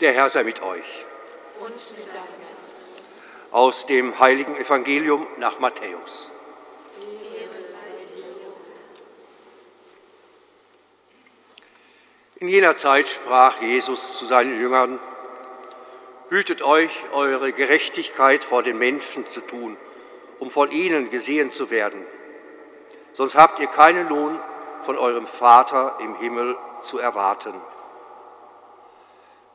Der Herr sei mit euch. Und mit deinem Geist. Aus dem heiligen Evangelium nach Matthäus. In jener Zeit sprach Jesus zu seinen Jüngern, Hütet euch, eure Gerechtigkeit vor den Menschen zu tun, um von ihnen gesehen zu werden. Sonst habt ihr keinen Lohn von eurem Vater im Himmel zu erwarten.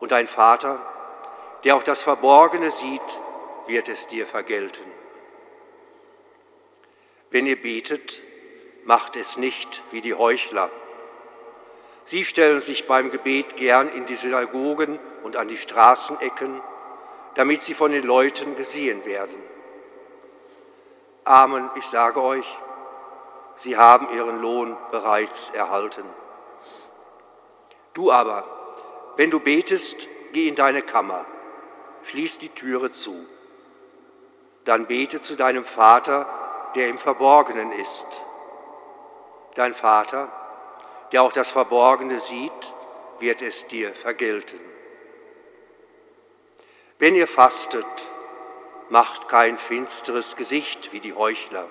Und dein Vater, der auch das Verborgene sieht, wird es dir vergelten. Wenn ihr betet, macht es nicht wie die Heuchler. Sie stellen sich beim Gebet gern in die Synagogen und an die Straßenecken, damit sie von den Leuten gesehen werden. Amen, ich sage euch, sie haben ihren Lohn bereits erhalten. Du aber, wenn du betest, geh in deine Kammer, schließ die Türe zu. Dann bete zu deinem Vater, der im Verborgenen ist. Dein Vater, der auch das Verborgene sieht, wird es dir vergelten. Wenn ihr fastet, macht kein finsteres Gesicht wie die Heuchler.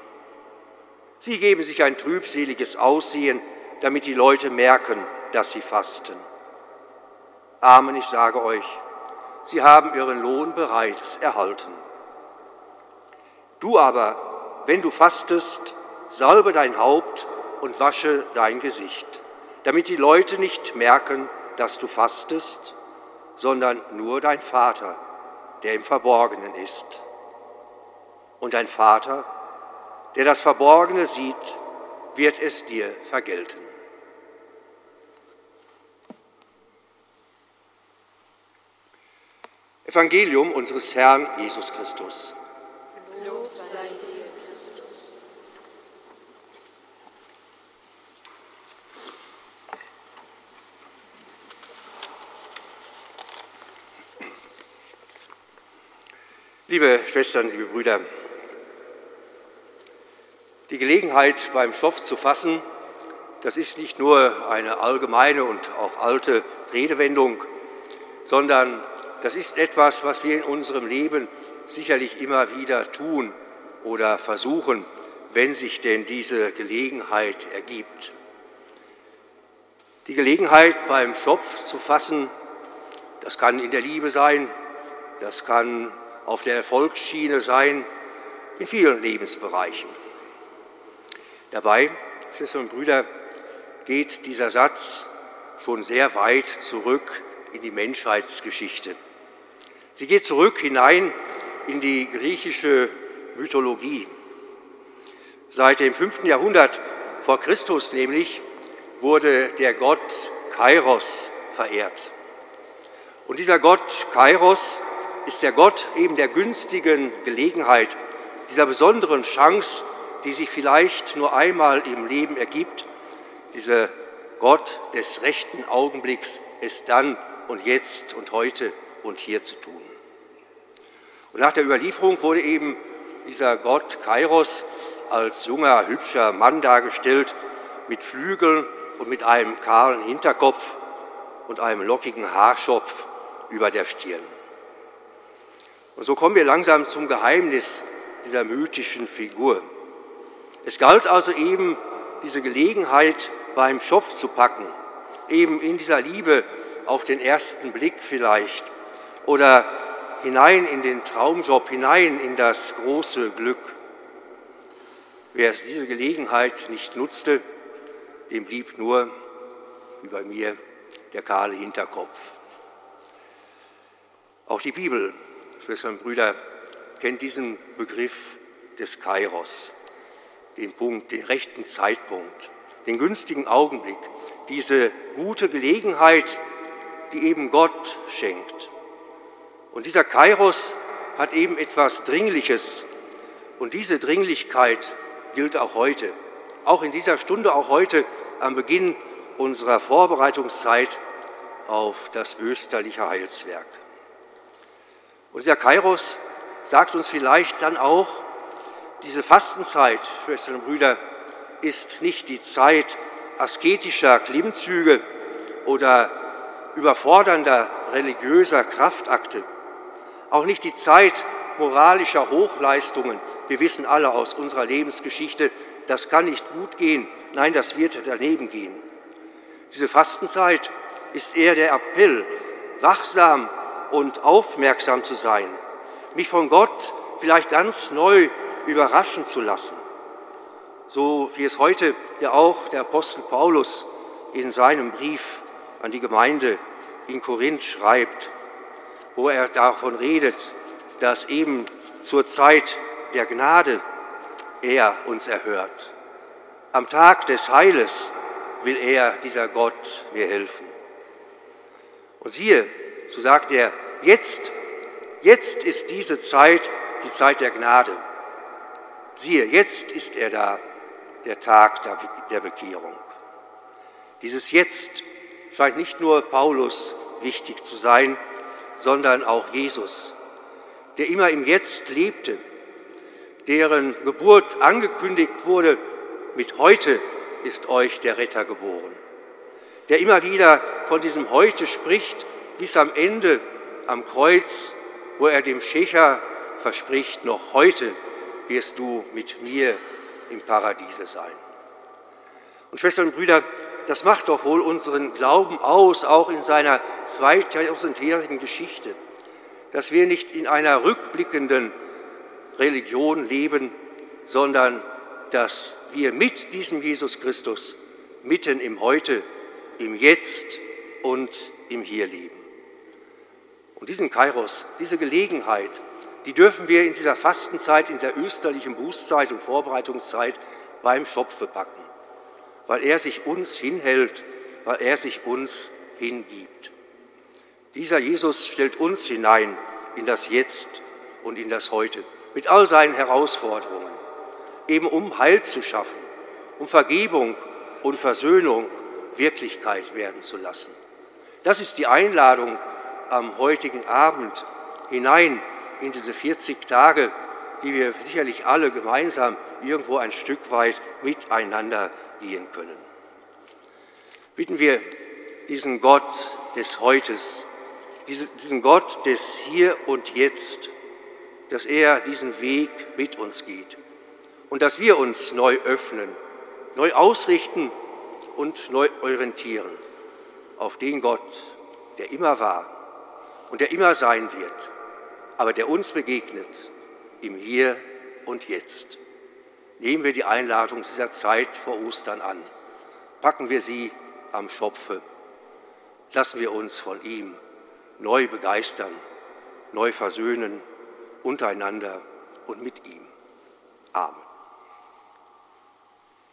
Sie geben sich ein trübseliges Aussehen, damit die Leute merken, dass sie fasten. Amen, ich sage euch, sie haben ihren Lohn bereits erhalten. Du aber, wenn du fastest, salbe dein Haupt und wasche dein Gesicht, damit die Leute nicht merken, dass du fastest, sondern nur dein Vater, der im Verborgenen ist. Und dein Vater, der das Verborgene sieht, wird es dir vergelten. Evangelium unseres Herrn Jesus Christus. Lob sei dir, Christus. Liebe Schwestern, liebe Brüder, die Gelegenheit beim Schopf zu fassen, das ist nicht nur eine allgemeine und auch alte Redewendung, sondern das ist etwas, was wir in unserem Leben sicherlich immer wieder tun oder versuchen, wenn sich denn diese Gelegenheit ergibt. Die Gelegenheit beim Schopf zu fassen, das kann in der Liebe sein, das kann auf der Erfolgsschiene sein, in vielen Lebensbereichen. Dabei, Schwestern und Brüder, geht dieser Satz schon sehr weit zurück in die Menschheitsgeschichte. Sie geht zurück hinein in die griechische Mythologie. Seit dem 5. Jahrhundert vor Christus nämlich wurde der Gott Kairos verehrt. Und dieser Gott Kairos ist der Gott eben der günstigen Gelegenheit, dieser besonderen Chance, die sich vielleicht nur einmal im Leben ergibt, dieser Gott des rechten Augenblicks, es dann und jetzt und heute und hier zu tun. Und nach der Überlieferung wurde eben dieser Gott Kairos als junger, hübscher Mann dargestellt, mit Flügeln und mit einem kahlen Hinterkopf und einem lockigen Haarschopf über der Stirn. Und so kommen wir langsam zum Geheimnis dieser mythischen Figur. Es galt also eben, diese Gelegenheit beim Schopf zu packen, eben in dieser Liebe auf den ersten Blick vielleicht oder hinein in den Traumjob, hinein in das große Glück. Wer diese Gelegenheit nicht nutzte, dem blieb nur, wie bei mir, der kahle Hinterkopf. Auch die Bibel Schwestern und Brüder, kennt diesen Begriff des Kairos, den Punkt, den rechten Zeitpunkt, den günstigen Augenblick, diese gute Gelegenheit, die eben Gott schenkt. Und dieser Kairos hat eben etwas Dringliches. Und diese Dringlichkeit gilt auch heute, auch in dieser Stunde, auch heute am Beginn unserer Vorbereitungszeit auf das österliche Heilswerk. Und dieser Kairos sagt uns vielleicht dann auch, diese Fastenzeit, Schwestern und Brüder, ist nicht die Zeit asketischer Klimmzüge oder überfordernder religiöser Kraftakte, auch nicht die Zeit moralischer Hochleistungen. Wir wissen alle aus unserer Lebensgeschichte, das kann nicht gut gehen, nein, das wird daneben gehen. Diese Fastenzeit ist eher der Appell, wachsam und aufmerksam zu sein, mich von Gott vielleicht ganz neu überraschen zu lassen. So wie es heute ja auch der Apostel Paulus in seinem Brief an die Gemeinde in Korinth schreibt, wo er davon redet, dass eben zur Zeit der Gnade er uns erhört. Am Tag des Heiles will er, dieser Gott, mir helfen. Und siehe, so sagt er, jetzt, jetzt ist diese Zeit die Zeit der Gnade. Siehe, jetzt ist er da, der Tag der Bekehrung. Dieses Jetzt scheint nicht nur Paulus wichtig zu sein, sondern auch Jesus, der immer im Jetzt lebte, deren Geburt angekündigt wurde, mit heute ist euch der Retter geboren, der immer wieder von diesem Heute spricht, bis am Ende am Kreuz, wo er dem Schächer verspricht, noch heute wirst du mit mir im Paradiese sein. Und Schwestern und Brüder, das macht doch wohl unseren Glauben aus, auch in seiner 2000-jährigen Geschichte, dass wir nicht in einer rückblickenden Religion leben, sondern dass wir mit diesem Jesus Christus mitten im Heute, im Jetzt und im Hier leben. Und diesen Kairos, diese Gelegenheit, die dürfen wir in dieser Fastenzeit, in der österlichen Bußzeit und Vorbereitungszeit beim Schopfe packen, weil er sich uns hinhält, weil er sich uns hingibt. Dieser Jesus stellt uns hinein in das Jetzt und in das Heute mit all seinen Herausforderungen, eben um Heil zu schaffen, um Vergebung und Versöhnung Wirklichkeit werden zu lassen. Das ist die Einladung am heutigen Abend hinein in diese 40 Tage, die wir sicherlich alle gemeinsam irgendwo ein Stück weit miteinander gehen können. Bitten wir diesen Gott des Heutes, diesen Gott des Hier und Jetzt, dass er diesen Weg mit uns geht und dass wir uns neu öffnen, neu ausrichten und neu orientieren auf den Gott, der immer war und der immer sein wird aber der uns begegnet im Hier und Jetzt. Nehmen wir die Einladung dieser Zeit vor Ostern an. Packen wir sie am Schopfe. Lassen wir uns von ihm neu begeistern, neu versöhnen, untereinander und mit ihm. Amen.